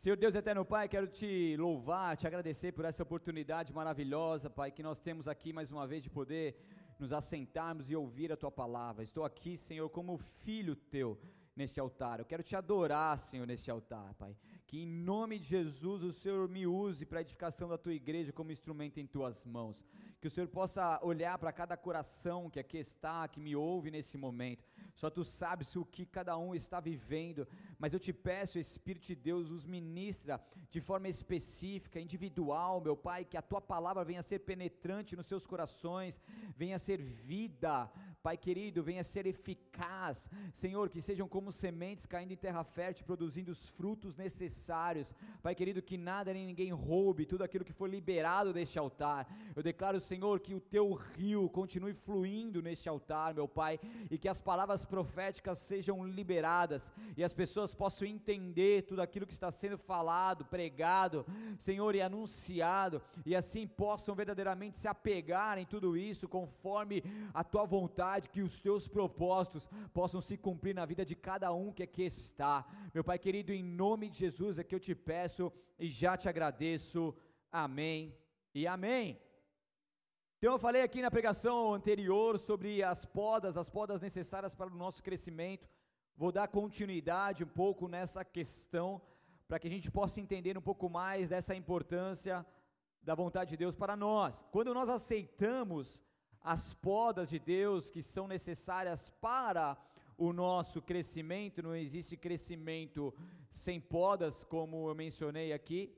Senhor Deus eterno Pai, quero te louvar, te agradecer por essa oportunidade maravilhosa, Pai, que nós temos aqui mais uma vez de poder nos assentarmos e ouvir a tua palavra. Estou aqui, Senhor, como filho teu neste altar. Eu quero te adorar, Senhor, neste altar, Pai. Que em nome de Jesus o Senhor me use para a edificação da tua igreja como instrumento em tuas mãos. Que o Senhor possa olhar para cada coração que aqui está, que me ouve nesse momento só tu sabes o que cada um está vivendo, mas eu te peço, Espírito de Deus, os ministra de forma específica, individual, meu Pai, que a tua palavra venha ser penetrante nos seus corações, venha ser vida, Pai querido, venha ser eficaz, Senhor, que sejam como sementes caindo em terra fértil, produzindo os frutos necessários, Pai querido, que nada nem ninguém roube tudo aquilo que foi liberado deste altar. Eu declaro, Senhor, que o teu rio continue fluindo neste altar, meu Pai, e que as palavras proféticas sejam liberadas e as pessoas possam entender tudo aquilo que está sendo falado, pregado, Senhor, e anunciado, e assim possam verdadeiramente se apegar em tudo isso conforme a tua vontade, que os teus propósitos possam se cumprir na vida de cada um que aqui está. Meu Pai querido, em nome de Jesus é que eu te peço e já te agradeço. Amém e amém. Então eu falei aqui na pregação anterior sobre as podas, as podas necessárias para o nosso crescimento. Vou dar continuidade um pouco nessa questão para que a gente possa entender um pouco mais dessa importância da vontade de Deus para nós. Quando nós aceitamos as podas de Deus que são necessárias para o nosso crescimento, não existe crescimento sem podas, como eu mencionei aqui.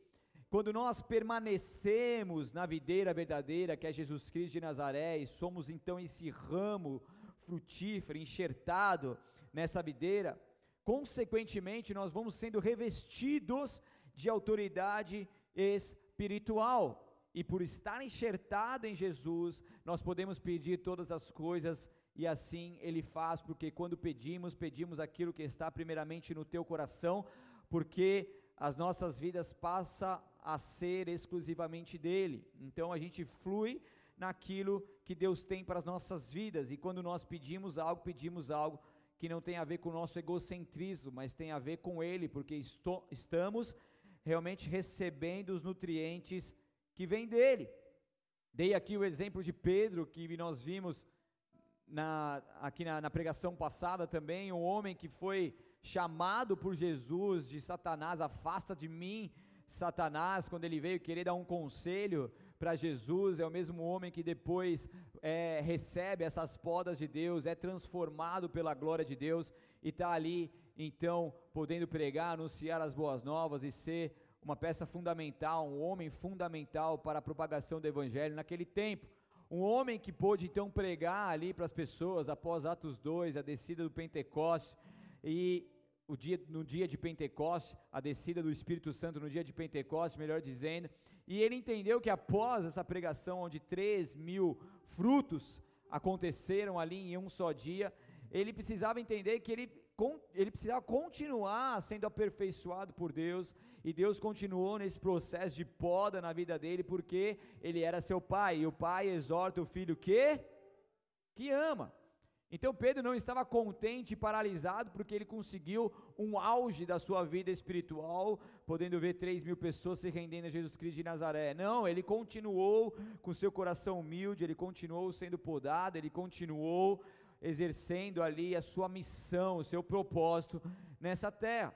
Quando nós permanecemos na videira verdadeira, que é Jesus Cristo de Nazaré, e somos então esse ramo frutífero, enxertado nessa videira, consequentemente nós vamos sendo revestidos de autoridade espiritual. E por estar enxertado em Jesus, nós podemos pedir todas as coisas e assim ele faz, porque quando pedimos, pedimos aquilo que está primeiramente no teu coração, porque as nossas vidas passam a ser exclusivamente dele. Então a gente flui naquilo que Deus tem para as nossas vidas. E quando nós pedimos algo, pedimos algo que não tem a ver com o nosso egocentrismo, mas tem a ver com ele, porque estamos realmente recebendo os nutrientes que vêm dele. Dei aqui o exemplo de Pedro, que nós vimos na, aqui na, na pregação passada também, um homem que foi chamado por Jesus de Satanás, afasta de mim, Satanás, quando ele veio querer dar um conselho para Jesus, é o mesmo homem que depois é, recebe essas podas de Deus, é transformado pela glória de Deus e está ali, então, podendo pregar, anunciar as boas novas e ser uma peça fundamental, um homem fundamental para a propagação do Evangelho naquele tempo. Um homem que pôde então pregar ali para as pessoas após Atos 2, a descida do Pentecostes, e o dia, no dia de Pentecostes, a descida do Espírito Santo no dia de Pentecostes, melhor dizendo, e ele entendeu que após essa pregação, onde 3 mil frutos aconteceram ali em um só dia, ele precisava entender que ele, ele precisava continuar sendo aperfeiçoado por Deus, e Deus continuou nesse processo de poda na vida dele, porque ele era seu pai, e o pai exorta o filho que? Que ama. Então Pedro não estava contente e paralisado porque ele conseguiu um auge da sua vida espiritual, podendo ver 3 mil pessoas se rendendo a Jesus Cristo de Nazaré. Não, ele continuou com seu coração humilde, ele continuou sendo podado, ele continuou exercendo ali a sua missão, o seu propósito nessa terra.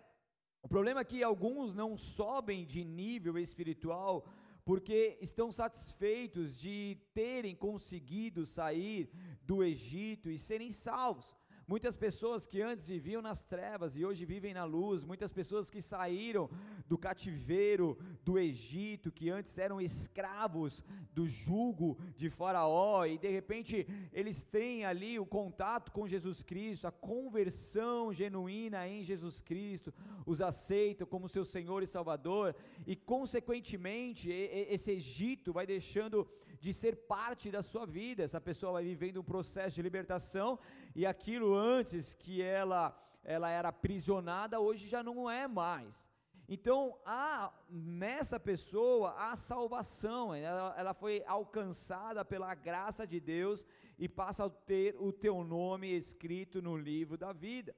O problema é que alguns não sobem de nível espiritual porque estão satisfeitos de terem conseguido sair do Egito e serem salvos. Muitas pessoas que antes viviam nas trevas e hoje vivem na luz, muitas pessoas que saíram do cativeiro do Egito, que antes eram escravos do jugo de Faraó, e de repente eles têm ali o contato com Jesus Cristo, a conversão genuína em Jesus Cristo, os aceitam como seu Senhor e Salvador, e consequentemente esse Egito vai deixando de ser parte da sua vida, essa pessoa vai vivendo um processo de libertação e aquilo antes que ela ela era aprisionada, hoje já não é mais. Então, há nessa pessoa a salvação, ela, ela foi alcançada pela graça de Deus e passa a ter o teu nome escrito no livro da vida.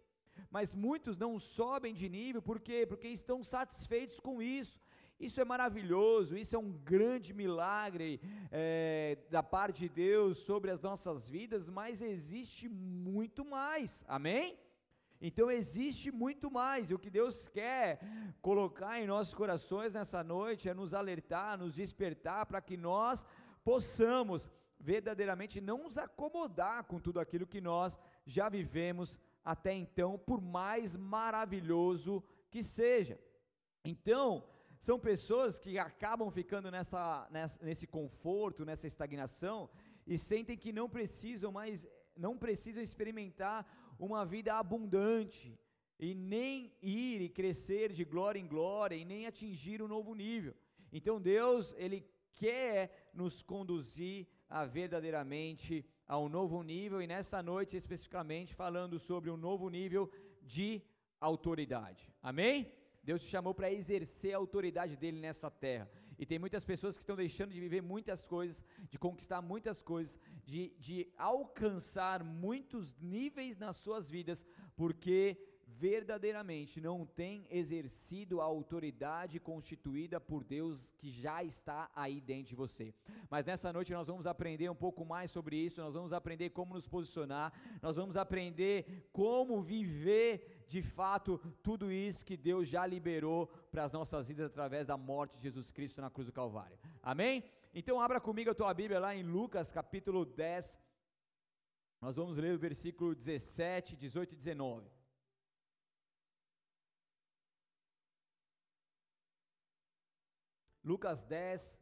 mas muitos não sobem de nível, por quê? Porque estão satisfeitos com isso. Isso é maravilhoso, isso é um grande milagre é, da parte de Deus sobre as nossas vidas, mas existe muito mais, amém? Então existe muito mais, e o que Deus quer colocar em nossos corações nessa noite é nos alertar, nos despertar, para que nós possamos verdadeiramente não nos acomodar com tudo aquilo que nós já vivemos até então, por mais maravilhoso que seja. Então, são pessoas que acabam ficando nessa, nessa, nesse conforto, nessa estagnação e sentem que não precisam mais, não precisam experimentar uma vida abundante e nem ir e crescer de glória em glória e nem atingir um novo nível. Então Deus, ele quer nos conduzir a verdadeiramente a um novo nível e nessa noite especificamente falando sobre um novo nível de autoridade. Amém? Deus te chamou para exercer a autoridade dele nessa terra. E tem muitas pessoas que estão deixando de viver muitas coisas, de conquistar muitas coisas, de, de alcançar muitos níveis nas suas vidas, porque verdadeiramente não tem exercido a autoridade constituída por Deus que já está aí dentro de você. Mas nessa noite nós vamos aprender um pouco mais sobre isso, nós vamos aprender como nos posicionar, nós vamos aprender como viver de fato tudo isso que Deus já liberou para as nossas vidas através da morte de Jesus Cristo na cruz do Calvário. Amém? Então abra comigo a tua Bíblia lá em Lucas capítulo 10. Nós vamos ler o versículo 17, 18 e 19. Lucas 10,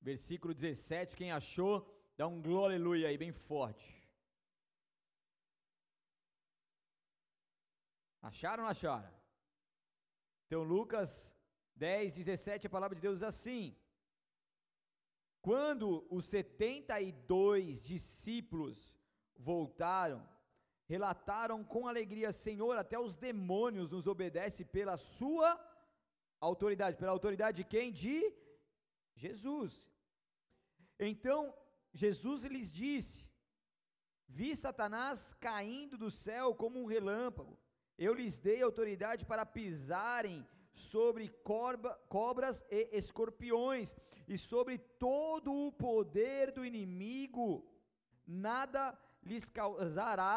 versículo 17. Quem achou, dá um glória aleluia aí, bem forte. Acharam ou não acharam? Então, Lucas 10, 17, a palavra de Deus diz assim: Quando os 72 discípulos voltaram, relataram com alegria: Senhor, até os demônios nos obedecem pela Sua autoridade. Pela autoridade de quem? De Jesus. Então, Jesus lhes disse: Vi Satanás caindo do céu como um relâmpago. Eu lhes dei autoridade para pisarem sobre corba, cobras e escorpiões, e sobre todo o poder do inimigo, nada lhes causará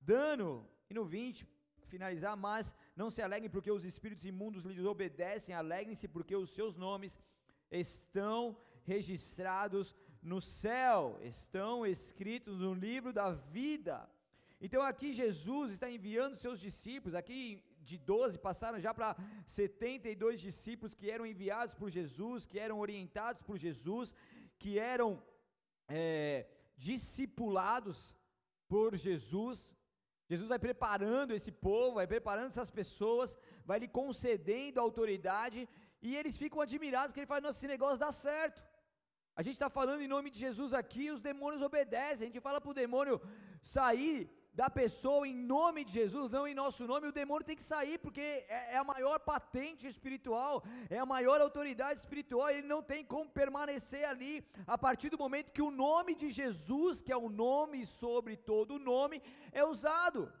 dano. E no 20, finalizar, mas não se alegrem porque os espíritos imundos lhes obedecem, alegrem-se porque os seus nomes estão registrados no céu, estão escritos no livro da vida. Então aqui Jesus está enviando seus discípulos, aqui de 12 passaram já para 72 discípulos que eram enviados por Jesus, que eram orientados por Jesus, que eram é, discipulados por Jesus. Jesus vai preparando esse povo, vai preparando essas pessoas, vai lhe concedendo autoridade, e eles ficam admirados que ele fala: nossa, esse negócio dá certo. A gente está falando em nome de Jesus aqui, os demônios obedecem. A gente fala para o demônio sair da pessoa em nome de Jesus, não em nosso nome, o demônio tem que sair, porque é, é, a maior patente espiritual, é a maior autoridade espiritual, ele não tem como permanecer ali a partir do momento que o nome de Jesus, que é o nome sobre todo o nome, é usado.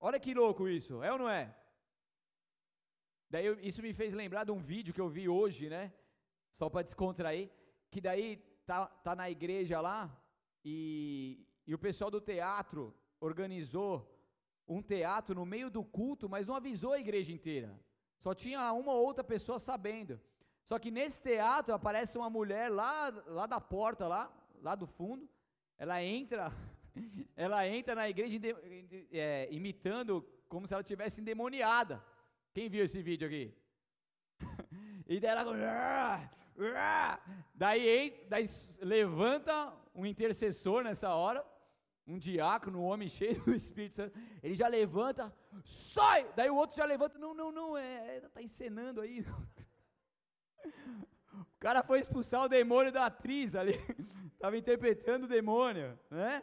Olha que louco isso, é ou não é? Daí isso me fez lembrar de um vídeo que eu vi hoje, né? Só para descontrair, que daí tá, tá na igreja lá e, e o pessoal do teatro organizou um teatro no meio do culto, mas não avisou a igreja inteira. Só tinha uma ou outra pessoa sabendo. Só que nesse teatro aparece uma mulher lá, lá da porta, lá, lá do fundo. Ela entra, ela entra na igreja é, imitando como se ela tivesse endemoniada. Quem viu esse vídeo aqui? e daí ela daí, daí levanta um intercessor nessa hora um diácono, um homem cheio do Espírito Santo, ele já levanta, sai! Daí o outro já levanta, não, não, não, é, está encenando aí. O cara foi expulsar o demônio da atriz ali, estava interpretando o demônio, né?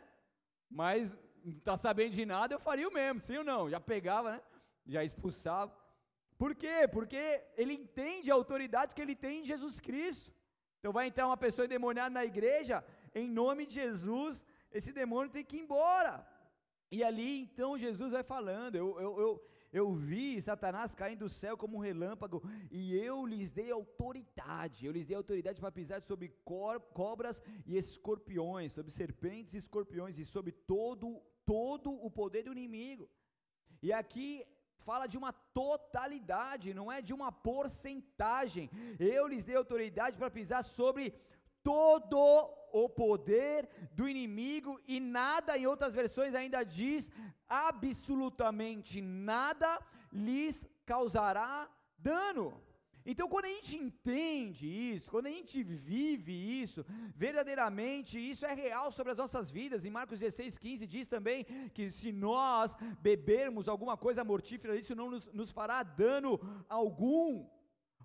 Mas não está sabendo de nada, eu faria o mesmo, sim ou não? Já pegava, né? Já expulsava. Por quê? Porque ele entende a autoridade que ele tem em Jesus Cristo. Então vai entrar uma pessoa endemoniada na igreja, em nome de Jesus, esse demônio tem que ir embora. E ali então Jesus vai falando, eu, eu, eu, eu vi Satanás caindo do céu como um relâmpago, e eu lhes dei autoridade, eu lhes dei autoridade para pisar sobre cobras e escorpiões, sobre serpentes e escorpiões, e sobre todo, todo o poder do inimigo. E aqui fala de uma totalidade, não é de uma porcentagem. Eu lhes dei autoridade para pisar sobre todo o poder do inimigo e nada, em outras versões ainda diz, absolutamente nada lhes causará dano. Então, quando a gente entende isso, quando a gente vive isso, verdadeiramente isso é real sobre as nossas vidas. Em Marcos 16, 15 diz também que se nós bebermos alguma coisa mortífera, isso não nos, nos fará dano algum.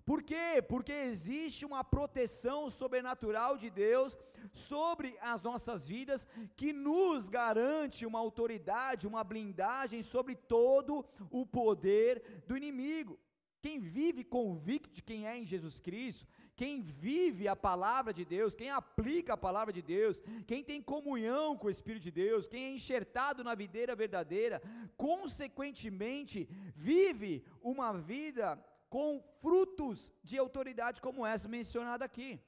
Por quê? Porque existe uma proteção sobrenatural de Deus sobre as nossas vidas que nos garante uma autoridade, uma blindagem sobre todo o poder do inimigo. Quem vive convicto de quem é em Jesus Cristo, quem vive a palavra de Deus, quem aplica a palavra de Deus, quem tem comunhão com o Espírito de Deus, quem é enxertado na videira verdadeira, consequentemente vive uma vida com frutos de autoridade como essa mencionada aqui.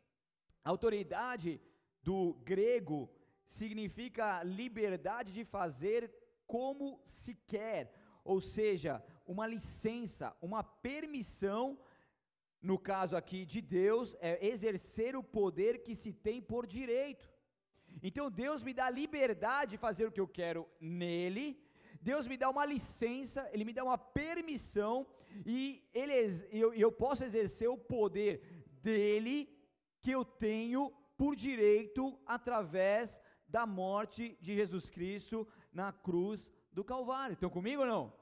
autoridade do grego significa liberdade de fazer como se quer, ou seja, uma licença, uma permissão, no caso aqui de Deus, é exercer o poder que se tem por direito. Então Deus me dá liberdade de fazer o que eu quero nele, Deus me dá uma licença, Ele me dá uma permissão, e ele, eu, eu posso exercer o poder dele que eu tenho por direito através da morte de Jesus Cristo na cruz do Calvário. Estão comigo ou não?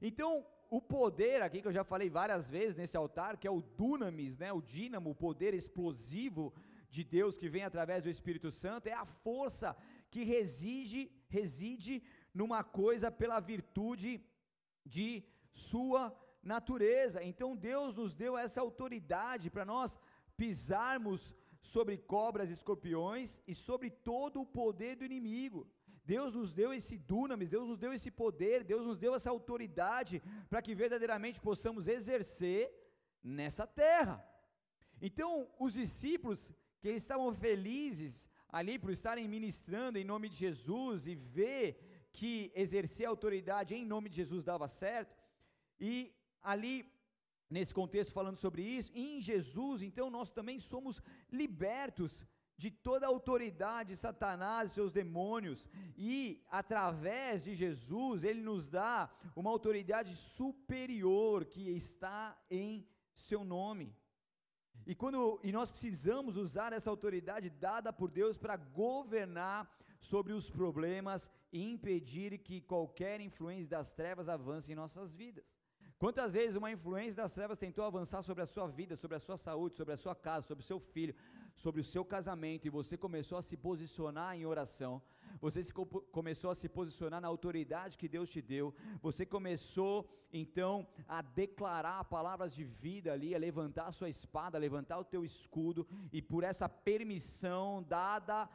Então, o poder aqui que eu já falei várias vezes nesse altar, que é o dunamis, né, o dínamo, o poder explosivo de Deus que vem através do Espírito Santo, é a força que reside, reside numa coisa pela virtude de sua natureza. Então Deus nos deu essa autoridade para nós pisarmos sobre cobras escorpiões e sobre todo o poder do inimigo. Deus nos deu esse dunamis, Deus nos deu esse poder, Deus nos deu essa autoridade para que verdadeiramente possamos exercer nessa terra. Então, os discípulos que estavam felizes ali por estarem ministrando em nome de Jesus e ver que exercer autoridade em nome de Jesus dava certo, e ali nesse contexto falando sobre isso, em Jesus, então nós também somos libertos de toda a autoridade de Satanás e seus demônios, e através de Jesus, ele nos dá uma autoridade superior que está em seu nome. E quando e nós precisamos usar essa autoridade dada por Deus para governar sobre os problemas e impedir que qualquer influência das trevas avance em nossas vidas. Quantas vezes uma influência das trevas tentou avançar sobre a sua vida, sobre a sua saúde, sobre a sua casa, sobre o seu filho, sobre o seu casamento e você começou a se posicionar em oração, você se, começou a se posicionar na autoridade que Deus te deu, você começou então a declarar palavras de vida ali, a levantar a sua espada, a levantar o teu escudo e por essa permissão dada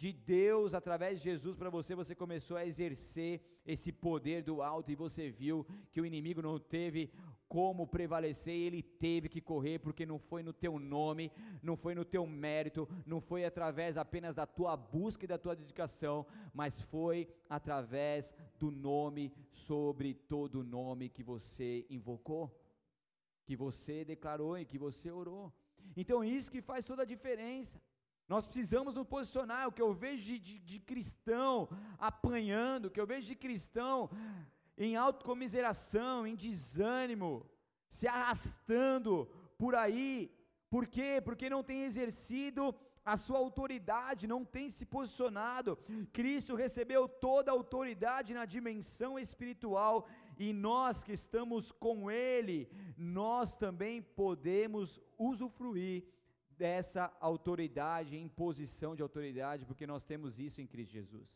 de Deus através de Jesus para você, você começou a exercer esse poder do alto e você viu que o inimigo não teve como prevalecer, ele teve que correr porque não foi no teu nome, não foi no teu mérito, não foi através apenas da tua busca e da tua dedicação, mas foi através do nome sobre todo nome que você invocou, que você declarou e que você orou. Então isso que faz toda a diferença. Nós precisamos nos posicionar. O que eu vejo de, de, de cristão apanhando, o que eu vejo de cristão em autocomiseração, em desânimo, se arrastando por aí. Por quê? Porque não tem exercido a sua autoridade, não tem se posicionado. Cristo recebeu toda a autoridade na dimensão espiritual e nós que estamos com Ele, nós também podemos usufruir dessa autoridade, imposição de autoridade, porque nós temos isso em Cristo Jesus.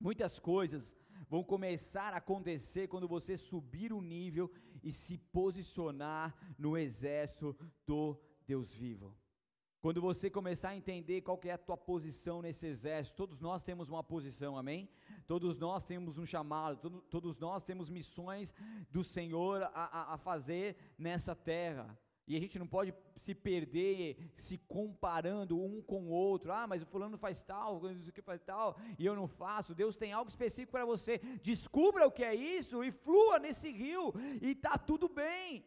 Muitas coisas vão começar a acontecer quando você subir o nível e se posicionar no exército do Deus vivo. Quando você começar a entender qual que é a tua posição nesse exército, todos nós temos uma posição, amém? Todos nós temos um chamado, todo, todos nós temos missões do Senhor a, a, a fazer nessa terra. E a gente não pode se perder se comparando um com o outro. Ah, mas o fulano faz tal, o que faz tal, e eu não faço. Deus tem algo específico para você. Descubra o que é isso e flua nesse rio e tá tudo bem.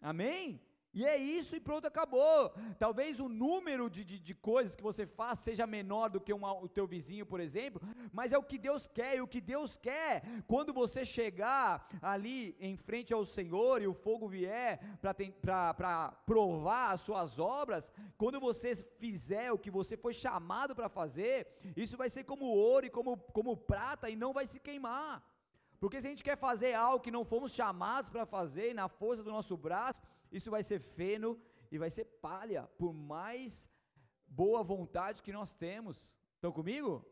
Amém? E é isso e pronto, acabou. Talvez o número de, de, de coisas que você faz seja menor do que uma, o teu vizinho, por exemplo, mas é o que Deus quer, e o que Deus quer, quando você chegar ali em frente ao Senhor e o fogo vier para provar as suas obras, quando você fizer o que você foi chamado para fazer, isso vai ser como ouro e como, como prata e não vai se queimar. Porque se a gente quer fazer algo que não fomos chamados para fazer, na força do nosso braço, isso vai ser feno e vai ser palha, por mais boa vontade que nós temos. Estão comigo?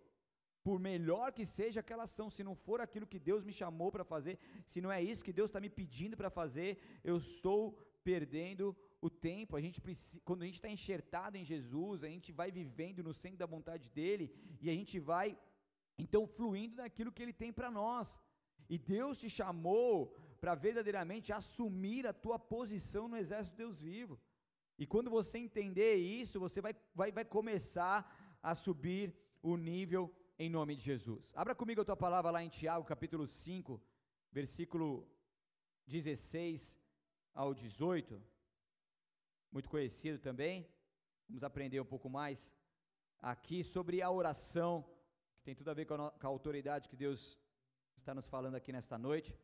Por melhor que seja aquela ação, se não for aquilo que Deus me chamou para fazer, se não é isso que Deus está me pedindo para fazer, eu estou perdendo o tempo. A gente precisa, quando a gente está enxertado em Jesus, a gente vai vivendo no centro da vontade dele e a gente vai então fluindo naquilo que ele tem para nós. E Deus te chamou para verdadeiramente assumir a tua posição no exército de Deus vivo. E quando você entender isso, você vai, vai, vai começar a subir o nível em nome de Jesus. Abra comigo a tua palavra lá em Tiago, capítulo 5, versículo 16 ao 18. Muito conhecido também. Vamos aprender um pouco mais aqui sobre a oração, que tem tudo a ver com a, com a autoridade que Deus está nos falando aqui nesta noite.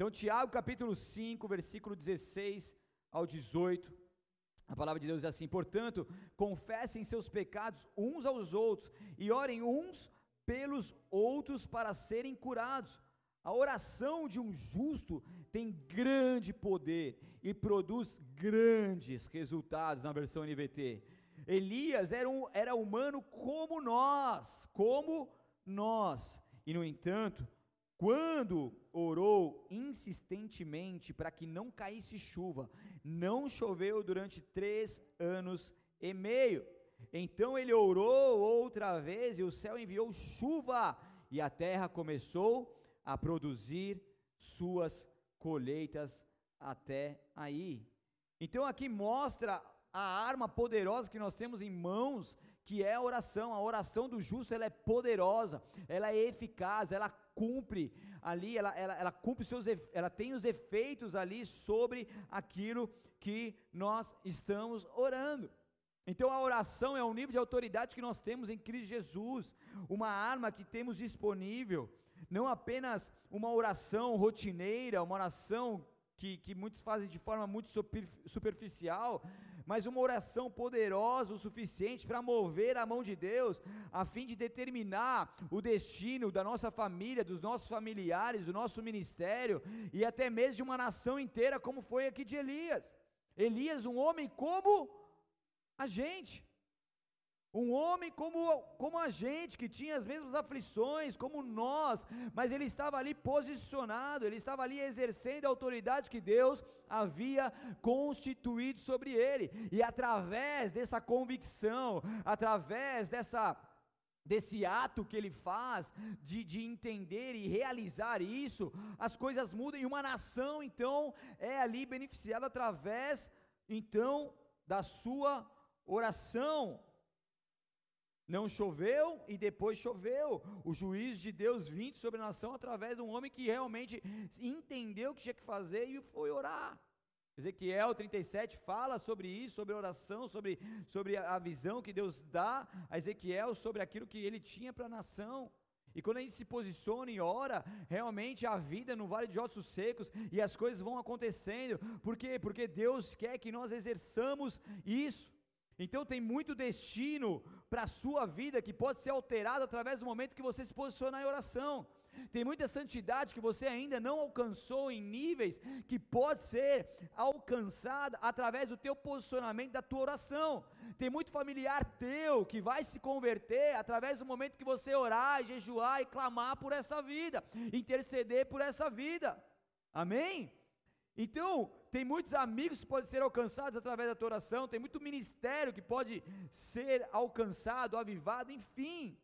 Então, Tiago capítulo 5, versículo 16 ao 18. A palavra de Deus diz assim: Portanto, confessem seus pecados uns aos outros e orem uns pelos outros para serem curados. A oração de um justo tem grande poder e produz grandes resultados na versão NVT. Elias era, um, era humano como nós, como nós, e no entanto, quando orou insistentemente para que não caísse chuva, não choveu durante três anos e meio. Então ele orou outra vez e o céu enviou chuva e a terra começou a produzir suas colheitas até aí. Então aqui mostra a arma poderosa que nós temos em mãos, que é a oração. A oração do justo ela é poderosa, ela é eficaz, ela cumpre ali, ela, ela, ela cumpre seus, ela tem os efeitos ali sobre aquilo que nós estamos orando. Então a oração é um nível de autoridade que nós temos em Cristo Jesus, uma arma que temos disponível, não apenas uma oração rotineira, uma oração que, que muitos fazem de forma muito superficial, mas uma oração poderosa o suficiente para mover a mão de Deus, a fim de determinar o destino da nossa família, dos nossos familiares, do nosso ministério e até mesmo de uma nação inteira, como foi aqui de Elias. Elias, um homem como a gente. Um homem como, como a gente, que tinha as mesmas aflições, como nós, mas ele estava ali posicionado, ele estava ali exercendo a autoridade que Deus havia constituído sobre ele, e através dessa convicção, através dessa desse ato que ele faz, de, de entender e realizar isso, as coisas mudam, e uma nação, então, é ali beneficiada através, então, da sua oração, não choveu e depois choveu. O juízo de Deus vindo sobre a nação através de um homem que realmente entendeu o que tinha que fazer e foi orar. Ezequiel 37 fala sobre isso, sobre oração, sobre, sobre a visão que Deus dá a Ezequiel sobre aquilo que ele tinha para a nação. E quando a gente se posiciona e ora, realmente a vida no vale de ossos secos e as coisas vão acontecendo. Por quê? Porque Deus quer que nós exerçamos isso. Então tem muito destino para a sua vida que pode ser alterado através do momento que você se posicionar em oração. Tem muita santidade que você ainda não alcançou em níveis que pode ser alcançada através do teu posicionamento, da tua oração. Tem muito familiar teu que vai se converter através do momento que você orar, jejuar e clamar por essa vida, interceder por essa vida. Amém? Então, tem muitos amigos que podem ser alcançados através da tua oração, tem muito ministério que pode ser alcançado, avivado, enfim.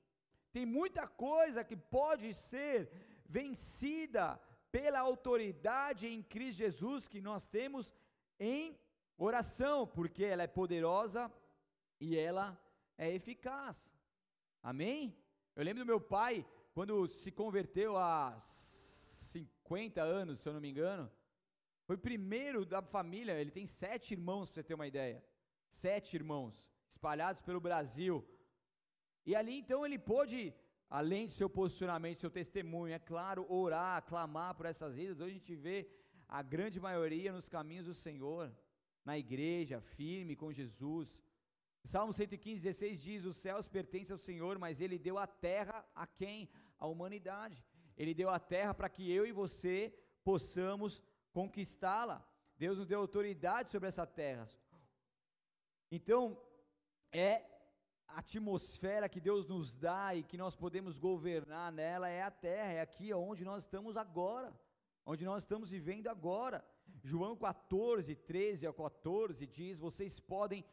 Tem muita coisa que pode ser vencida pela autoridade em Cristo Jesus que nós temos em oração, porque ela é poderosa e ela é eficaz. Amém? Eu lembro do meu pai, quando se converteu há 50 anos, se eu não me engano, foi o primeiro da família, ele tem sete irmãos, para você ter uma ideia. Sete irmãos, espalhados pelo Brasil. E ali então ele pôde, além do seu posicionamento, seu testemunho, é claro, orar, clamar por essas vidas. Hoje a gente vê a grande maioria nos caminhos do Senhor, na igreja, firme com Jesus. Salmo 115, 16 diz: Os céus pertencem ao Senhor, mas Ele deu a terra a quem? A humanidade. Ele deu a terra para que eu e você possamos conquistá-la. Deus nos deu autoridade sobre essa terra. Então, é a atmosfera que Deus nos dá e que nós podemos governar nela é a terra, é aqui onde nós estamos agora, onde nós estamos vivendo agora. João 14, 13 a 14 diz: Vocês podem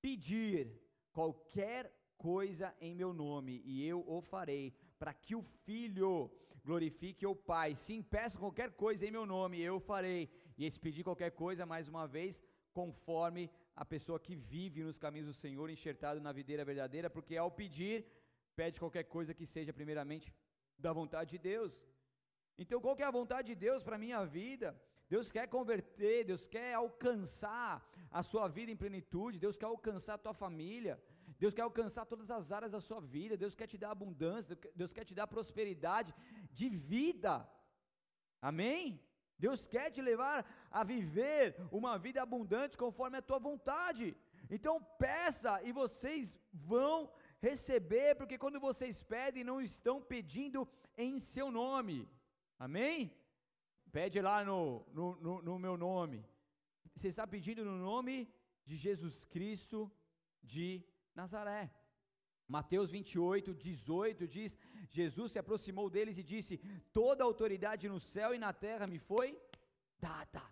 pedir qualquer coisa em meu nome, e eu o farei, para que o Filho glorifique o Pai. Sim, peça qualquer coisa em meu nome, eu farei. E esse pedir qualquer coisa, mais uma vez, conforme a pessoa que vive nos caminhos do Senhor, enxertado na videira verdadeira, porque ao pedir, pede qualquer coisa que seja primeiramente da vontade de Deus. Então, qual que é a vontade de Deus para a minha vida? Deus quer converter, Deus quer alcançar a sua vida em plenitude, Deus quer alcançar a tua família, Deus quer alcançar todas as áreas da sua vida, Deus quer te dar abundância, Deus quer te dar prosperidade de vida. Amém? Deus quer te levar a viver uma vida abundante conforme a tua vontade. Então peça e vocês vão receber, porque quando vocês pedem, não estão pedindo em seu nome. Amém? Pede lá no, no, no, no meu nome. Você está pedindo no nome de Jesus Cristo de Nazaré. Mateus 28, 18 diz: Jesus se aproximou deles e disse: Toda autoridade no céu e na terra me foi dada.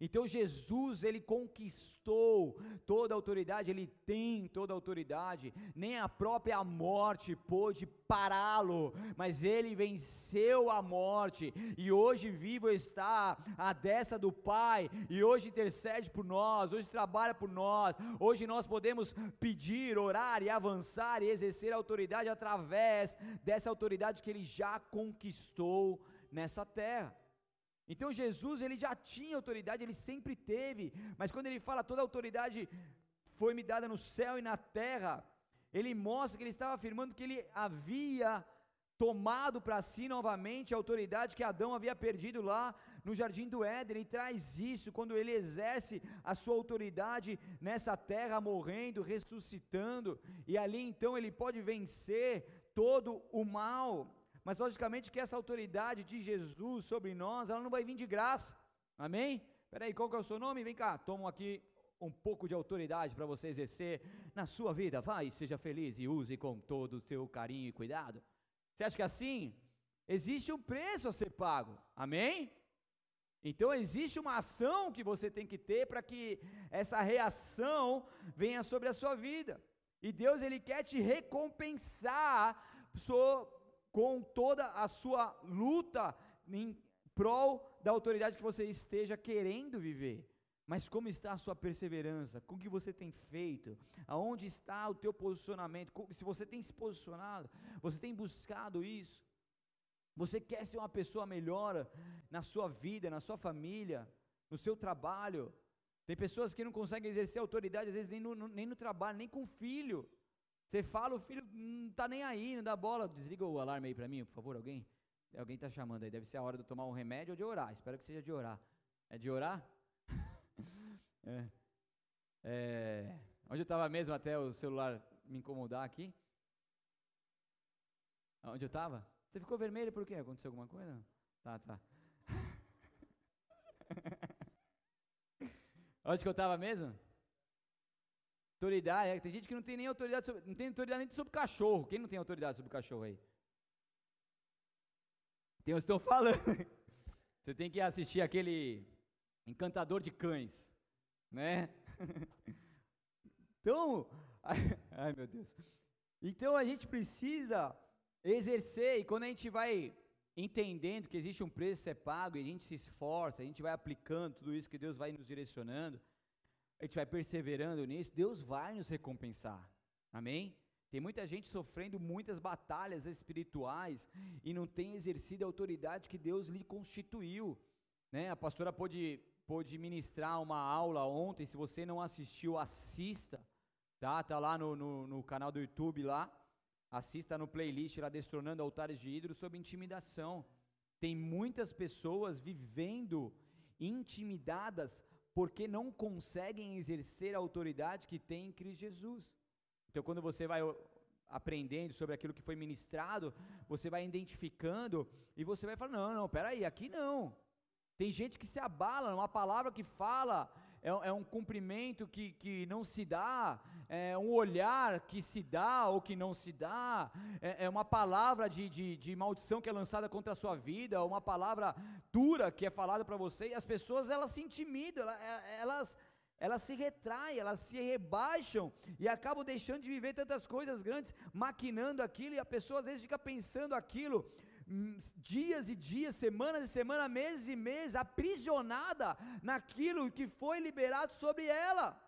Então Jesus, ele conquistou toda a autoridade, ele tem toda a autoridade, nem a própria morte pôde pará-lo, mas ele venceu a morte e hoje vivo está à destra do Pai e hoje intercede por nós, hoje trabalha por nós. Hoje nós podemos pedir, orar e avançar e exercer a autoridade através dessa autoridade que ele já conquistou nessa terra. Então Jesus, ele já tinha autoridade, ele sempre teve, mas quando ele fala toda autoridade foi me dada no céu e na terra, ele mostra que ele estava afirmando que ele havia tomado para si novamente a autoridade que Adão havia perdido lá no jardim do Éden. Ele traz isso quando ele exerce a sua autoridade nessa terra, morrendo, ressuscitando, e ali então ele pode vencer todo o mal. Mas logicamente que essa autoridade de Jesus sobre nós, ela não vai vir de graça. Amém? Peraí, qual que é o seu nome? Vem cá, tomo aqui um pouco de autoridade para você exercer na sua vida. Vai, seja feliz e use com todo o seu carinho e cuidado. Você acha que assim? Existe um preço a ser pago. Amém? Então existe uma ação que você tem que ter para que essa reação venha sobre a sua vida. E Deus ele quer te recompensar com toda a sua luta em prol da autoridade que você esteja querendo viver. Mas como está a sua perseverança? Com o que você tem feito? Aonde está o teu posicionamento? Se você tem se posicionado, você tem buscado isso? Você quer ser uma pessoa melhor na sua vida, na sua família, no seu trabalho? Tem pessoas que não conseguem exercer autoridade, às vezes nem no, nem no trabalho, nem com filho. Você fala, o filho não está nem aí, não dá bola. Desliga o alarme aí para mim, por favor, alguém? Alguém está chamando aí, deve ser a hora de tomar um remédio ou de orar. Espero que seja de orar. É de orar? é. É. Onde eu estava mesmo até o celular me incomodar aqui? Onde eu estava? Você ficou vermelho por quê? Aconteceu alguma coisa? Tá, tá. Onde que eu estava mesmo? Autoridade, é, tem gente que não tem nem autoridade sobre, não tem autoridade nem sobre cachorro. Quem não tem autoridade sobre cachorro aí? Tem que estão falando. Você tem que assistir aquele encantador de cães, né? então, ai meu Deus. Então a gente precisa exercer, e quando a gente vai entendendo que existe um preço a ser pago, e a gente se esforça, a gente vai aplicando tudo isso que Deus vai nos direcionando, a gente vai perseverando nisso, Deus vai nos recompensar. Amém? Tem muita gente sofrendo muitas batalhas espirituais e não tem exercido a autoridade que Deus lhe constituiu. Né? A pastora pôde, pôde ministrar uma aula ontem, se você não assistiu, assista. Tá, tá lá no, no, no canal do YouTube lá. Assista no playlist lá Destronando Altares de Ídolos sobre intimidação. Tem muitas pessoas vivendo intimidadas porque não conseguem exercer a autoridade que tem em Cristo Jesus. Então, quando você vai aprendendo sobre aquilo que foi ministrado, você vai identificando e você vai falar: não, não, peraí, aqui não. Tem gente que se abala, uma palavra que fala, é, é um cumprimento que, que não se dá, é um olhar que se dá ou que não se dá, é, é uma palavra de, de, de, maldição que é lançada contra a sua vida, uma palavra dura que é falada para você, e as pessoas elas se intimidam, elas, é, elas elas se retraem, elas se rebaixam e acabam deixando de viver tantas coisas grandes, maquinando aquilo, e a pessoa às vezes fica pensando aquilo, hum, dias e dias, semanas e semanas, meses e meses, aprisionada naquilo que foi liberado sobre ela.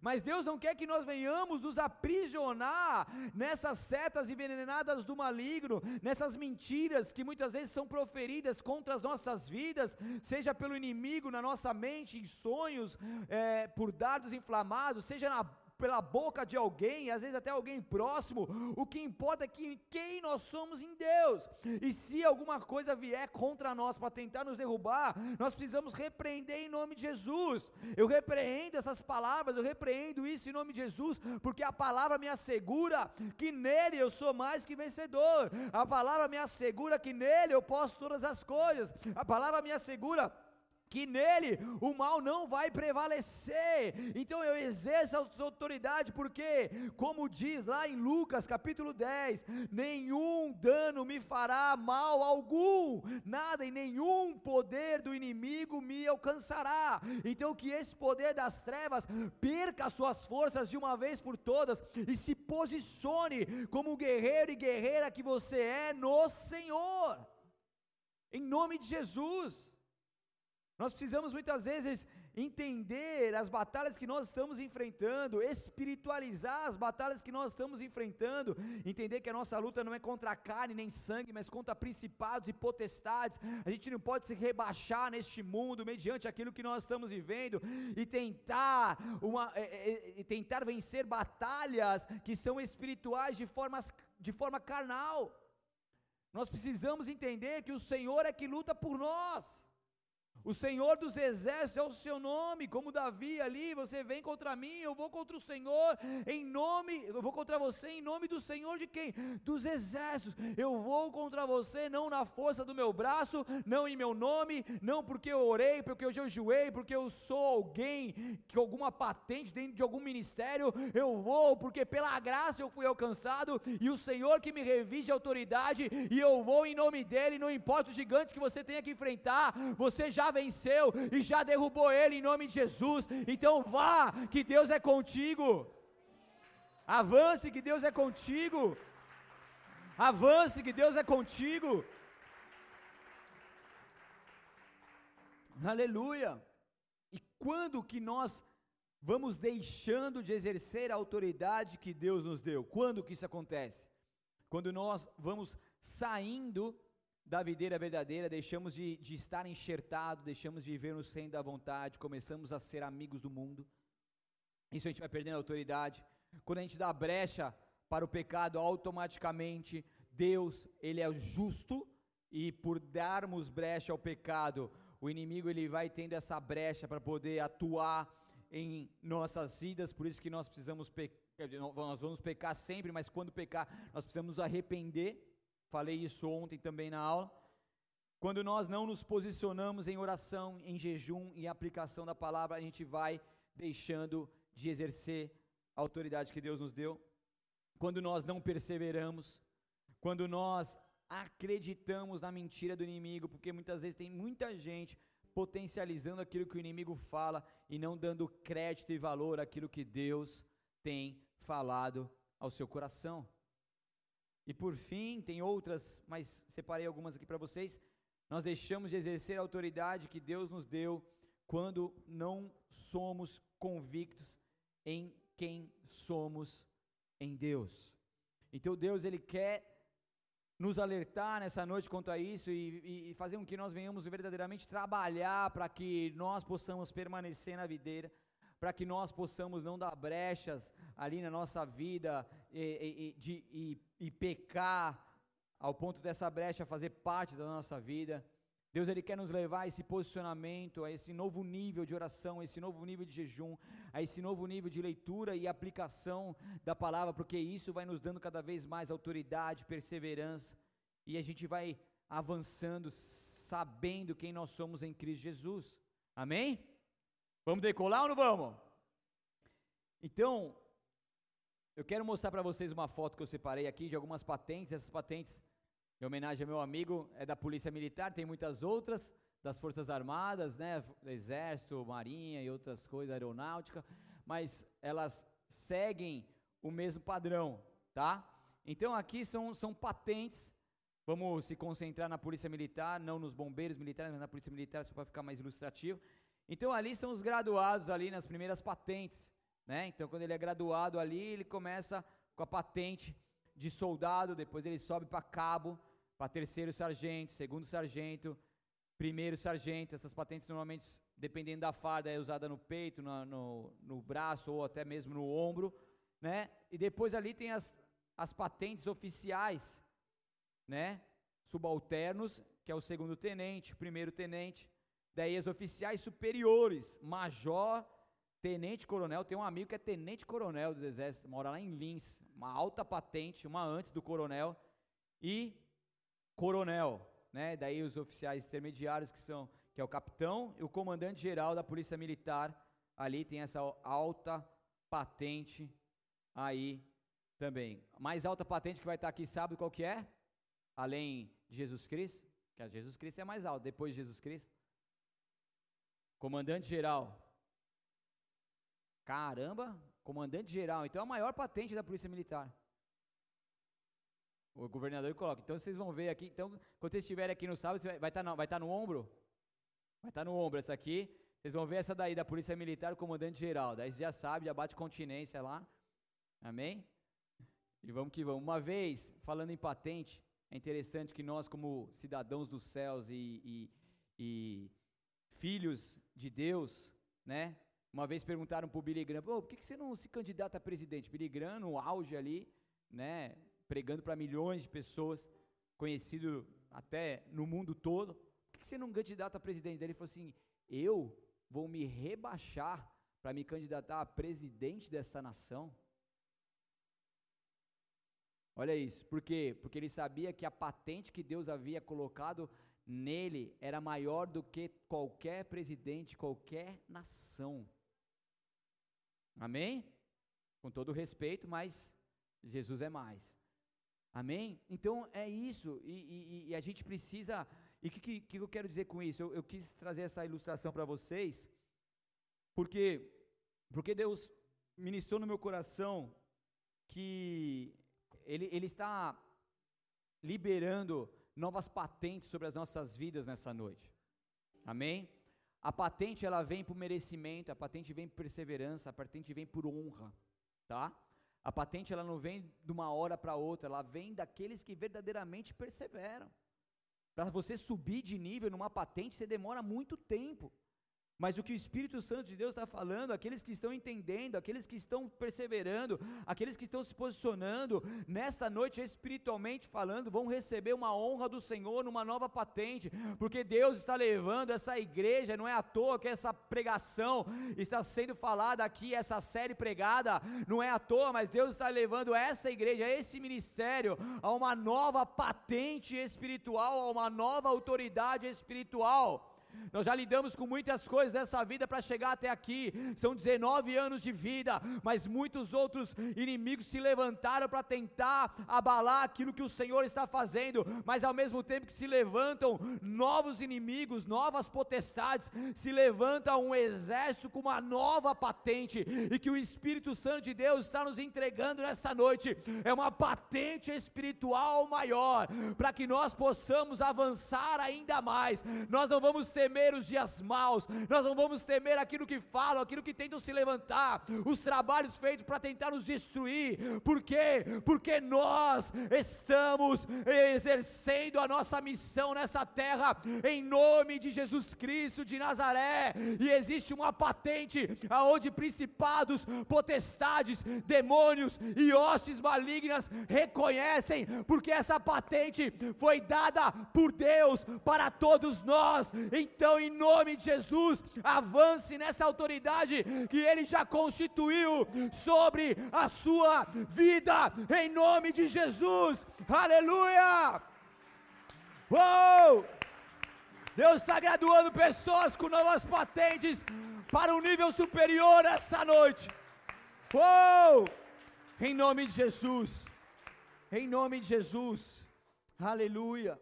Mas Deus não quer que nós venhamos nos aprisionar nessas setas envenenadas do maligno, nessas mentiras que muitas vezes são proferidas contra as nossas vidas, seja pelo inimigo na nossa mente, em sonhos, é, por dardos inflamados, seja na pela boca de alguém, às vezes até alguém próximo, o que importa é que quem nós somos em Deus. E se alguma coisa vier contra nós para tentar nos derrubar, nós precisamos repreender em nome de Jesus. Eu repreendo essas palavras, eu repreendo isso em nome de Jesus, porque a palavra me assegura que nele eu sou mais que vencedor. A palavra me assegura que nele eu posso todas as coisas. A palavra me assegura que nele o mal não vai prevalecer. Então eu exerço a autoridade, porque, como diz lá em Lucas capítulo 10, nenhum dano me fará mal algum, nada e nenhum poder do inimigo me alcançará. Então que esse poder das trevas perca suas forças de uma vez por todas e se posicione como guerreiro e guerreira que você é no Senhor. Em nome de Jesus. Nós precisamos muitas vezes entender as batalhas que nós estamos enfrentando, espiritualizar as batalhas que nós estamos enfrentando, entender que a nossa luta não é contra a carne nem sangue, mas contra principados e potestades. A gente não pode se rebaixar neste mundo mediante aquilo que nós estamos vivendo e tentar uma, é, é, é tentar vencer batalhas que são espirituais de, formas, de forma carnal. Nós precisamos entender que o Senhor é que luta por nós. O Senhor dos exércitos é o seu nome, como Davi ali, você vem contra mim, eu vou contra o Senhor, em nome, eu vou contra você em nome do Senhor de quem? Dos exércitos. Eu vou contra você não na força do meu braço, não em meu nome, não porque eu orei, porque eu jejuei, porque eu sou alguém que alguma patente dentro de algum ministério, eu vou porque pela graça eu fui alcançado e o Senhor que me revige de autoridade e eu vou em nome dele, não importa o gigante que você tenha que enfrentar, você já venceu e já derrubou ele em nome de Jesus. Então vá, que Deus é contigo. Avance, que Deus é contigo. Avance, que Deus é contigo. Aleluia. E quando que nós vamos deixando de exercer a autoridade que Deus nos deu? Quando que isso acontece? Quando nós vamos saindo da videira verdadeira, deixamos de, de estar enxertado, deixamos de viver no centro da vontade, começamos a ser amigos do mundo. Isso a gente vai perdendo a autoridade. Quando a gente dá brecha para o pecado, automaticamente Deus, ele é justo e por darmos brecha ao pecado, o inimigo ele vai tendo essa brecha para poder atuar em nossas vidas, por isso que nós precisamos pecar, nós vamos pecar sempre, mas quando pecar, nós precisamos arrepender Falei isso ontem também na aula. Quando nós não nos posicionamos em oração, em jejum, em aplicação da palavra, a gente vai deixando de exercer a autoridade que Deus nos deu. Quando nós não perseveramos, quando nós acreditamos na mentira do inimigo, porque muitas vezes tem muita gente potencializando aquilo que o inimigo fala e não dando crédito e valor àquilo que Deus tem falado ao seu coração. E por fim, tem outras, mas separei algumas aqui para vocês. Nós deixamos de exercer a autoridade que Deus nos deu quando não somos convictos em quem somos em Deus. Então Deus ele quer nos alertar nessa noite quanto a isso e, e fazer com que nós venhamos verdadeiramente trabalhar para que nós possamos permanecer na videira, para que nós possamos não dar brechas ali na nossa vida e, e, de, e, pecar ao ponto dessa brecha fazer parte da nossa vida. Deus ele quer nos levar a esse posicionamento, a esse novo nível de oração, a esse novo nível de jejum, a esse novo nível de leitura e aplicação da palavra, porque isso vai nos dando cada vez mais autoridade, perseverança, e a gente vai avançando sabendo quem nós somos em Cristo Jesus. Amém? Vamos decolar ou não vamos? Então, eu quero mostrar para vocês uma foto que eu separei aqui de algumas patentes, essas patentes em homenagem ao meu amigo, é da Polícia Militar, tem muitas outras, das Forças Armadas, né, Exército, Marinha e outras coisas, Aeronáutica, mas elas seguem o mesmo padrão, tá? Então aqui são, são patentes, vamos se concentrar na Polícia Militar, não nos bombeiros militares, mas na Polícia Militar, só para ficar mais ilustrativo. Então ali são os graduados ali nas primeiras patentes, né? Então quando ele é graduado ali, ele começa com a patente de soldado, depois ele sobe para cabo, para terceiro sargento, segundo sargento, primeiro sargento. Essas patentes normalmente, dependendo da farda, é usada no peito, no, no, no braço ou até mesmo no ombro, né? E depois ali tem as, as patentes oficiais, né? Subalternos, que é o segundo tenente, primeiro tenente. Daí as oficiais superiores, major, tenente coronel. Tem um amigo que é tenente coronel do exército, mora lá em Lins, uma alta patente, uma antes do coronel. E coronel, né? Daí os oficiais intermediários que são que é o capitão e o comandante geral da Polícia Militar. Ali tem essa alta patente aí também. Mais alta patente que vai estar aqui, sabe qual que é? Além de Jesus Cristo, que a Jesus Cristo é mais alto, depois de Jesus Cristo. Comandante geral. Caramba, comandante geral. Então é a maior patente da Polícia Militar. O governador coloca. Então vocês vão ver aqui. Então, quando vocês estiverem aqui no sábado, vai estar tá vai tá no ombro? Vai estar tá no ombro essa aqui. Vocês vão ver essa daí da Polícia Militar, o comandante geral. Daí já sabe, já bate continência lá. Amém? E vamos que vamos. Uma vez, falando em patente, é interessante que nós, como cidadãos dos céus e, e, e filhos de Deus, né? Uma vez perguntaram para o Billy Graham, por que, que você não se candidata a presidente? Billy Graham, no auge ali, né? pregando para milhões de pessoas, conhecido até no mundo todo. Por que você não candidata a presidente? Ele falou assim: eu vou me rebaixar para me candidatar a presidente dessa nação. Olha isso, por quê? Porque ele sabia que a patente que Deus havia colocado nele era maior do que qualquer presidente, qualquer nação. Amém? Com todo respeito, mas Jesus é mais. Amém? Então é isso, e, e, e a gente precisa. E o que, que, que, eu quero dizer com isso? Eu, eu quis trazer essa ilustração para vocês, porque, porque Deus ministrou no meu coração que Ele, ele está liberando novas patentes sobre as nossas vidas nessa noite. Amém? A patente ela vem por merecimento, a patente vem por perseverança, a patente vem por honra, tá? A patente ela não vem de uma hora para outra, ela vem daqueles que verdadeiramente perseveram. Para você subir de nível numa patente, você demora muito tempo. Mas o que o Espírito Santo de Deus está falando, aqueles que estão entendendo, aqueles que estão perseverando, aqueles que estão se posicionando, nesta noite espiritualmente falando, vão receber uma honra do Senhor numa nova patente, porque Deus está levando essa igreja, não é à toa que essa pregação está sendo falada aqui, essa série pregada, não é à toa, mas Deus está levando essa igreja, esse ministério, a uma nova patente espiritual, a uma nova autoridade espiritual. Nós já lidamos com muitas coisas dessa vida para chegar até aqui. São 19 anos de vida, mas muitos outros inimigos se levantaram para tentar abalar aquilo que o Senhor está fazendo. Mas ao mesmo tempo que se levantam novos inimigos, novas potestades, se levanta um exército com uma nova patente e que o Espírito Santo de Deus está nos entregando nessa noite. É uma patente espiritual maior para que nós possamos avançar ainda mais. Nós não vamos temer temer os dias maus, nós não vamos temer aquilo que falam, aquilo que tentam se levantar, os trabalhos feitos para tentar nos destruir, por quê? Porque nós estamos exercendo a nossa missão nessa terra, em nome de Jesus Cristo de Nazaré, e existe uma patente aonde principados, potestades, demônios e hostes malignas reconhecem, porque essa patente foi dada por Deus para todos nós, então, em nome de Jesus, avance nessa autoridade que Ele já constituiu sobre a sua vida, em nome de Jesus. Aleluia! Uou! Deus está graduando pessoas com novas patentes para um nível superior essa noite. Uou! Em nome de Jesus. Em nome de Jesus. Aleluia.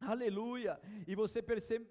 Aleluia. E você percebe,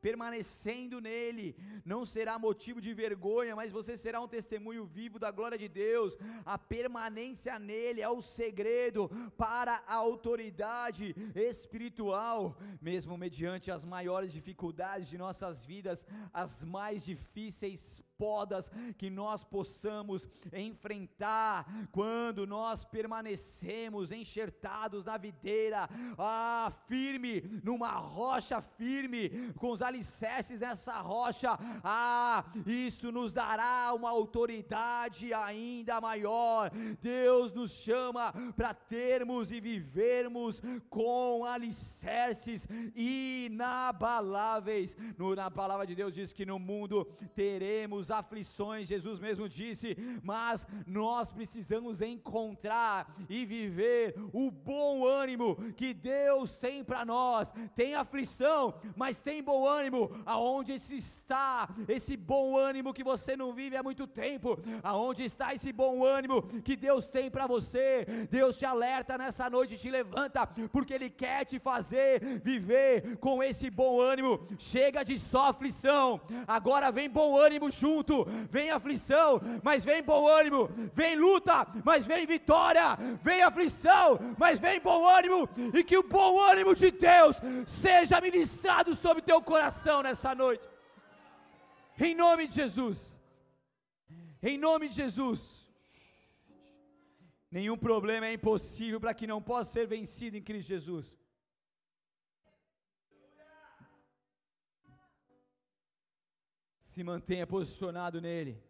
permanecendo nele, não será motivo de vergonha, mas você será um testemunho vivo da glória de Deus. A permanência nele é o segredo para a autoridade espiritual, mesmo mediante as maiores dificuldades de nossas vidas, as mais difíceis podas que nós possamos enfrentar quando nós permanecemos enxertados na videira, ah, firme, numa rocha firme, com os alicerces nessa rocha, ah, isso nos dará uma autoridade ainda maior. Deus nos chama para termos e vivermos com alicerces inabaláveis. No, na palavra de Deus diz que no mundo teremos aflições, Jesus mesmo disse, mas nós precisamos encontrar e viver o bom ânimo que Deus tem para nós. Tem aflição, mas tem bom ânimo. Aonde está esse bom ânimo que você não vive há muito tempo? Aonde está esse bom ânimo que Deus tem para você? Deus te alerta nessa noite, te levanta, porque Ele quer te fazer viver com esse bom ânimo. Chega de só aflição, agora vem bom ânimo junto vem aflição, mas vem bom ânimo, vem luta, mas vem vitória, vem aflição, mas vem bom ânimo, e que o bom ânimo de Deus seja ministrado sobre teu coração nessa noite, em nome de Jesus, em nome de Jesus. Nenhum problema é impossível para que não possa ser vencido em Cristo Jesus. Se mantenha posicionado nele.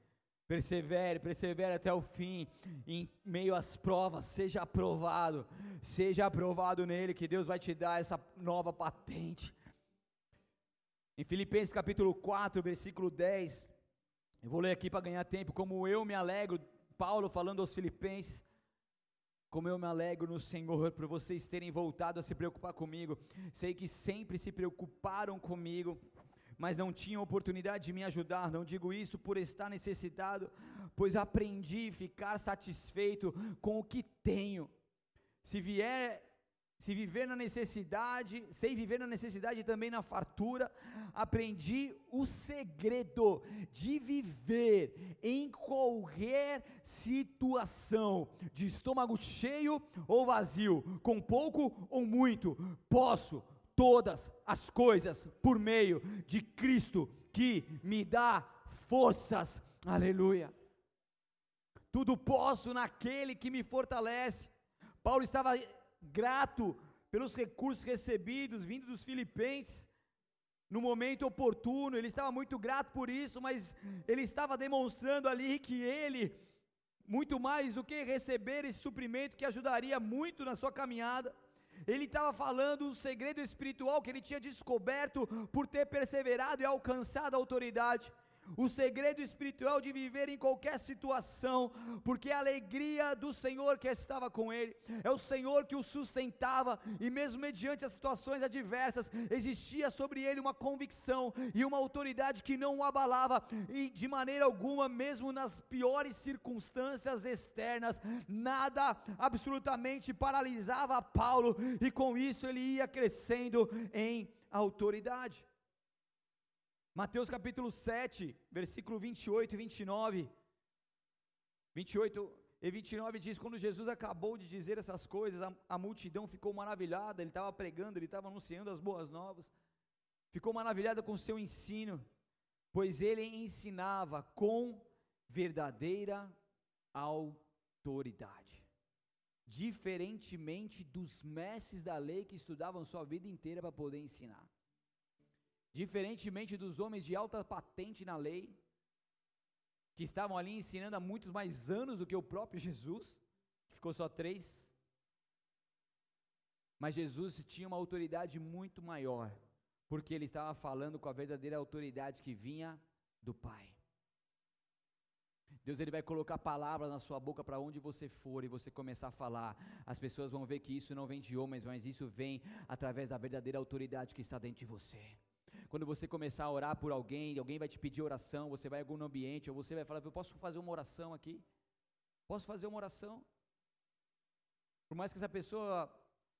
Persevere, persevere até o fim, em meio às provas, seja aprovado, seja aprovado nele, que Deus vai te dar essa nova patente. Em Filipenses capítulo 4, versículo 10, eu vou ler aqui para ganhar tempo, como eu me alegro, Paulo falando aos Filipenses, como eu me alegro no Senhor por vocês terem voltado a se preocupar comigo, sei que sempre se preocuparam comigo, mas não tinham oportunidade de me ajudar. Não digo isso por estar necessitado, pois aprendi a ficar satisfeito com o que tenho. Se vier se viver na necessidade, sei viver na necessidade e também na fartura, aprendi o segredo de viver em qualquer situação, de estômago cheio ou vazio, com pouco ou muito, posso todas as coisas por meio de Cristo que me dá forças. Aleluia. Tudo posso naquele que me fortalece. Paulo estava grato pelos recursos recebidos vindo dos filipenses no momento oportuno, ele estava muito grato por isso, mas ele estava demonstrando ali que ele, muito mais do que receber esse suprimento que ajudaria muito na sua caminhada, ele estava falando o segredo espiritual que ele tinha descoberto por ter perseverado e alcançado a autoridade. O segredo espiritual de viver em qualquer situação, porque a alegria do Senhor que estava com ele, é o Senhor que o sustentava, e mesmo mediante as situações adversas, existia sobre ele uma convicção e uma autoridade que não o abalava, e de maneira alguma, mesmo nas piores circunstâncias externas, nada absolutamente paralisava Paulo, e com isso ele ia crescendo em autoridade. Mateus capítulo 7, versículo 28 e 29. 28 e 29 diz: Quando Jesus acabou de dizer essas coisas, a, a multidão ficou maravilhada. Ele estava pregando, ele estava anunciando as boas novas. Ficou maravilhada com o seu ensino, pois ele ensinava com verdadeira autoridade. Diferentemente dos mestres da lei que estudavam sua vida inteira para poder ensinar. Diferentemente dos homens de alta patente na lei, que estavam ali ensinando há muitos mais anos do que o próprio Jesus, que ficou só três. Mas Jesus tinha uma autoridade muito maior, porque ele estava falando com a verdadeira autoridade que vinha do Pai. Deus ele vai colocar palavras na sua boca para onde você for e você começar a falar. As pessoas vão ver que isso não vem de homens, mas isso vem através da verdadeira autoridade que está dentro de você. Quando você começar a orar por alguém, alguém vai te pedir oração, você vai em algum ambiente, ou você vai falar, eu posso fazer uma oração aqui? Posso fazer uma oração? Por mais que essa pessoa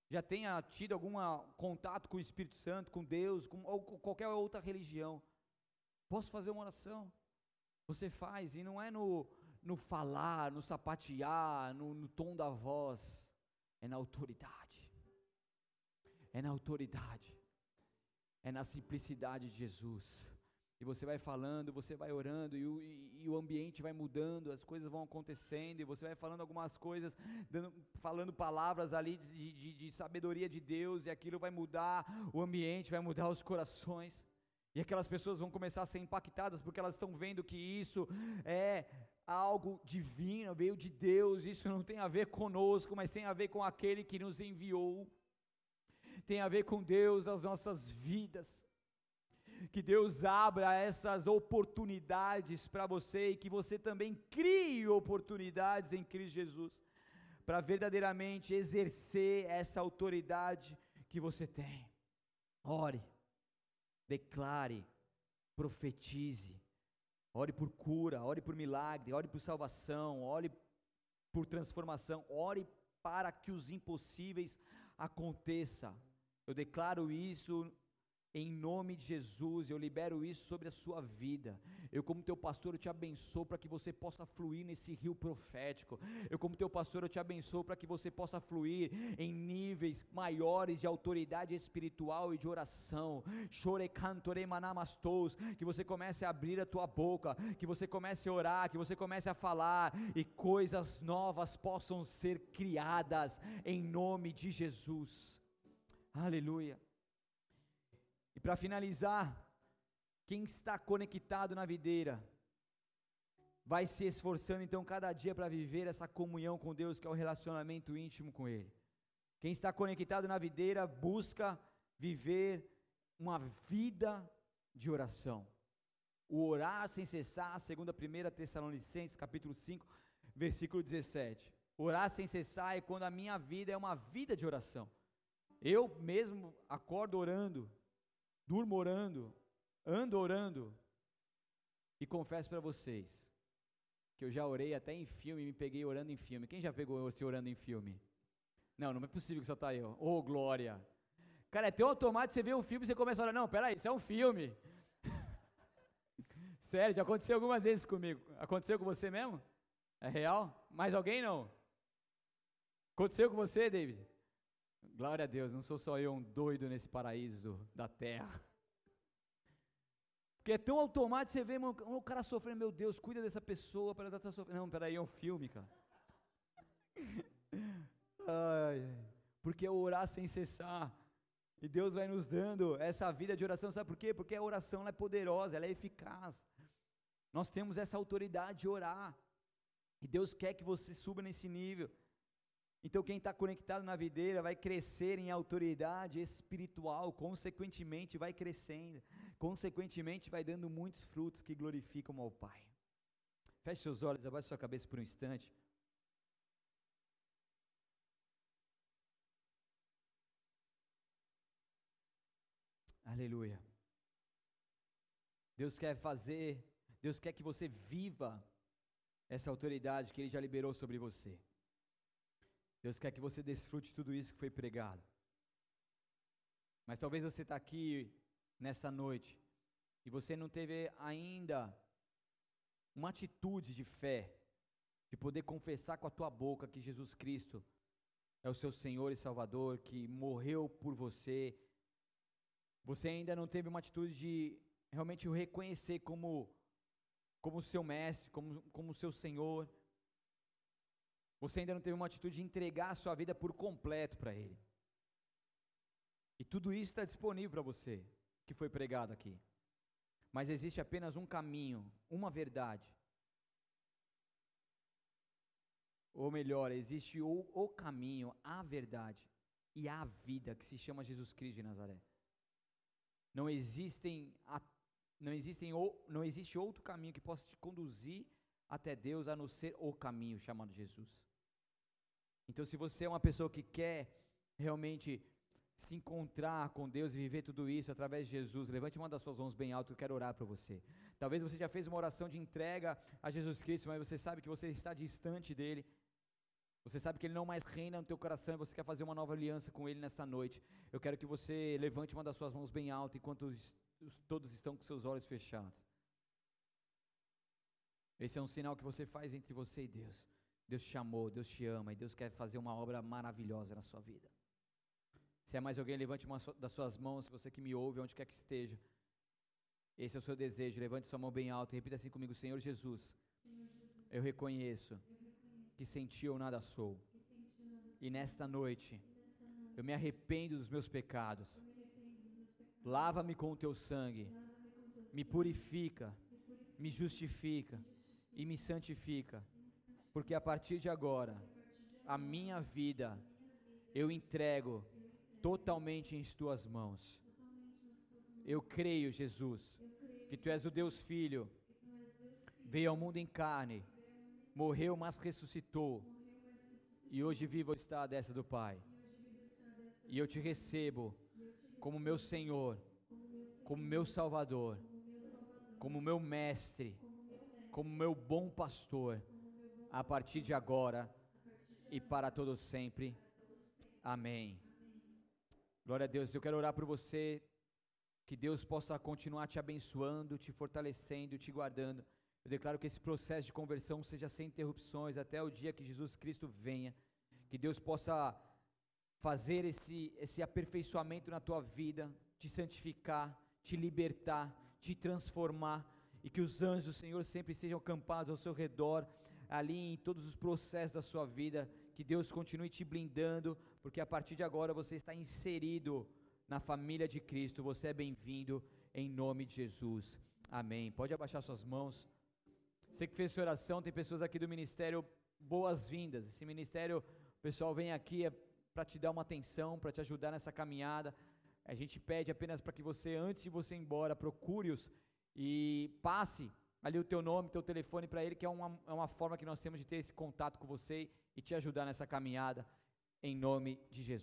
já tenha tido algum contato com o Espírito Santo, com Deus, com, ou com qualquer outra religião, posso fazer uma oração? Você faz, e não é no, no falar, no sapatear, no, no tom da voz, é na autoridade. É na autoridade é na simplicidade de Jesus. E você vai falando, você vai orando, e o, e, e o, ambiente vai mudando, as coisas vão acontecendo, e você vai falando algumas coisas, dando, falando palavras ali de, de, de sabedoria de Deus, e aquilo vai mudar o ambiente, vai mudar os corações. E aquelas pessoas vão começar a ser impactadas, porque elas estão vendo que isso é algo divino, veio de Deus, isso não tem a ver conosco, mas tem a ver com aquele que nos enviou tem a ver com Deus, as nossas vidas. Que Deus abra essas oportunidades para você e que você também crie oportunidades em Cristo Jesus, para verdadeiramente exercer essa autoridade que você tem. Ore, declare, profetize, ore por cura, ore por milagre, ore por salvação, ore por transformação, ore para que os impossíveis aconteçam. Eu declaro isso em nome de Jesus, eu libero isso sobre a sua vida. Eu, como teu pastor, eu te abençoo para que você possa fluir nesse rio profético. Eu, como teu pastor, eu te abençoo para que você possa fluir em níveis maiores de autoridade espiritual e de oração. Chore cantore manamastos, que você comece a abrir a tua boca, que você comece a orar, que você comece a falar e coisas novas possam ser criadas em nome de Jesus. Aleluia. E para finalizar, quem está conectado na videira, vai se esforçando então cada dia para viver essa comunhão com Deus, que é o relacionamento íntimo com Ele. Quem está conectado na videira busca viver uma vida de oração. O orar sem cessar, segundo a 1 Tessalonicenses, capítulo 5, versículo 17. Orar sem cessar é quando a minha vida é uma vida de oração. Eu mesmo acordo orando, durmo orando, ando orando, e confesso para vocês que eu já orei até em filme, me peguei orando em filme. Quem já pegou você orando em filme? Não, não é possível que só tá eu. Ô, oh, glória. Cara, é tão automático, você vê um filme e você começa a orar, não, peraí, isso é um filme. Sério, já aconteceu algumas vezes comigo. Aconteceu com você mesmo? É real? Mais alguém não? Aconteceu com você, David? Glória a Deus, não sou só eu um doido nesse paraíso da terra. Porque é tão automático, você vê o cara sofrendo, meu Deus, cuida dessa pessoa para ela estar tá sofrendo. Não, peraí, é um filme, cara. Ai, porque é orar sem cessar. E Deus vai nos dando essa vida de oração, sabe por quê? Porque a oração é poderosa, ela é eficaz. Nós temos essa autoridade de orar. E Deus quer que você suba nesse nível. Então, quem está conectado na videira vai crescer em autoridade espiritual, consequentemente, vai crescendo, consequentemente, vai dando muitos frutos que glorificam ao Pai. Feche seus olhos, abaixe sua cabeça por um instante. Aleluia. Deus quer fazer, Deus quer que você viva essa autoridade que Ele já liberou sobre você. Deus quer que você desfrute tudo isso que foi pregado. Mas talvez você está aqui nessa noite e você não teve ainda uma atitude de fé, de poder confessar com a tua boca que Jesus Cristo é o seu Senhor e Salvador, que morreu por você. Você ainda não teve uma atitude de realmente o reconhecer como como seu mestre, como como seu Senhor. Você ainda não teve uma atitude de entregar a sua vida por completo para Ele. E tudo isso está disponível para você, que foi pregado aqui. Mas existe apenas um caminho, uma verdade. Ou melhor, existe o, o caminho, a verdade e a vida que se chama Jesus Cristo de Nazaré. Não existem, não existem não existe outro caminho que possa te conduzir até Deus a não ser o caminho chamado Jesus. Então, se você é uma pessoa que quer realmente se encontrar com Deus e viver tudo isso através de Jesus, levante uma das suas mãos bem alto, eu quero orar para você. Talvez você já fez uma oração de entrega a Jesus Cristo, mas você sabe que você está distante dele. Você sabe que ele não mais reina no teu coração e você quer fazer uma nova aliança com ele nesta noite. Eu quero que você levante uma das suas mãos bem alto enquanto os, os, todos estão com seus olhos fechados. Esse é um sinal que você faz entre você e Deus. Deus te chamou, Deus te ama e Deus quer fazer uma obra maravilhosa na sua vida. Se é mais alguém, levante uma das suas mãos, se você que me ouve, onde quer que esteja. Esse é o seu desejo, levante sua mão bem alta e repita assim comigo: Senhor Jesus, eu reconheço que sem ti nada sou. E nesta noite, eu me arrependo dos meus pecados. Lava-me com o teu sangue, me purifica, me justifica e me santifica porque a partir de agora, a minha vida eu entrego totalmente em tuas mãos. Eu creio, Jesus, que tu és o Deus Filho, veio ao mundo em carne, morreu, mas ressuscitou, e hoje vivo está à destra do Pai. E eu te recebo como meu Senhor, como meu Salvador, como meu Mestre, como meu bom pastor a partir de agora e para todo sempre. Amém. Glória a Deus. Eu quero orar por você que Deus possa continuar te abençoando, te fortalecendo, te guardando. Eu declaro que esse processo de conversão seja sem interrupções até o dia que Jesus Cristo venha. Que Deus possa fazer esse, esse aperfeiçoamento na tua vida, te santificar, te libertar, te transformar. E que os anjos do Senhor sempre sejam acampados ao seu redor ali em todos os processos da sua vida, que Deus continue te blindando, porque a partir de agora você está inserido na família de Cristo, você é bem-vindo em nome de Jesus. Amém. Pode abaixar suas mãos. Você que fez sua oração, tem pessoas aqui do ministério, boas-vindas. Esse ministério, o pessoal vem aqui é para te dar uma atenção, para te ajudar nessa caminhada. A gente pede apenas para que você, antes de você ir embora, procure-os e passe ali o teu nome, teu telefone para ele, que é uma, é uma forma que nós temos de ter esse contato com você e te ajudar nessa caminhada, em nome de Jesus.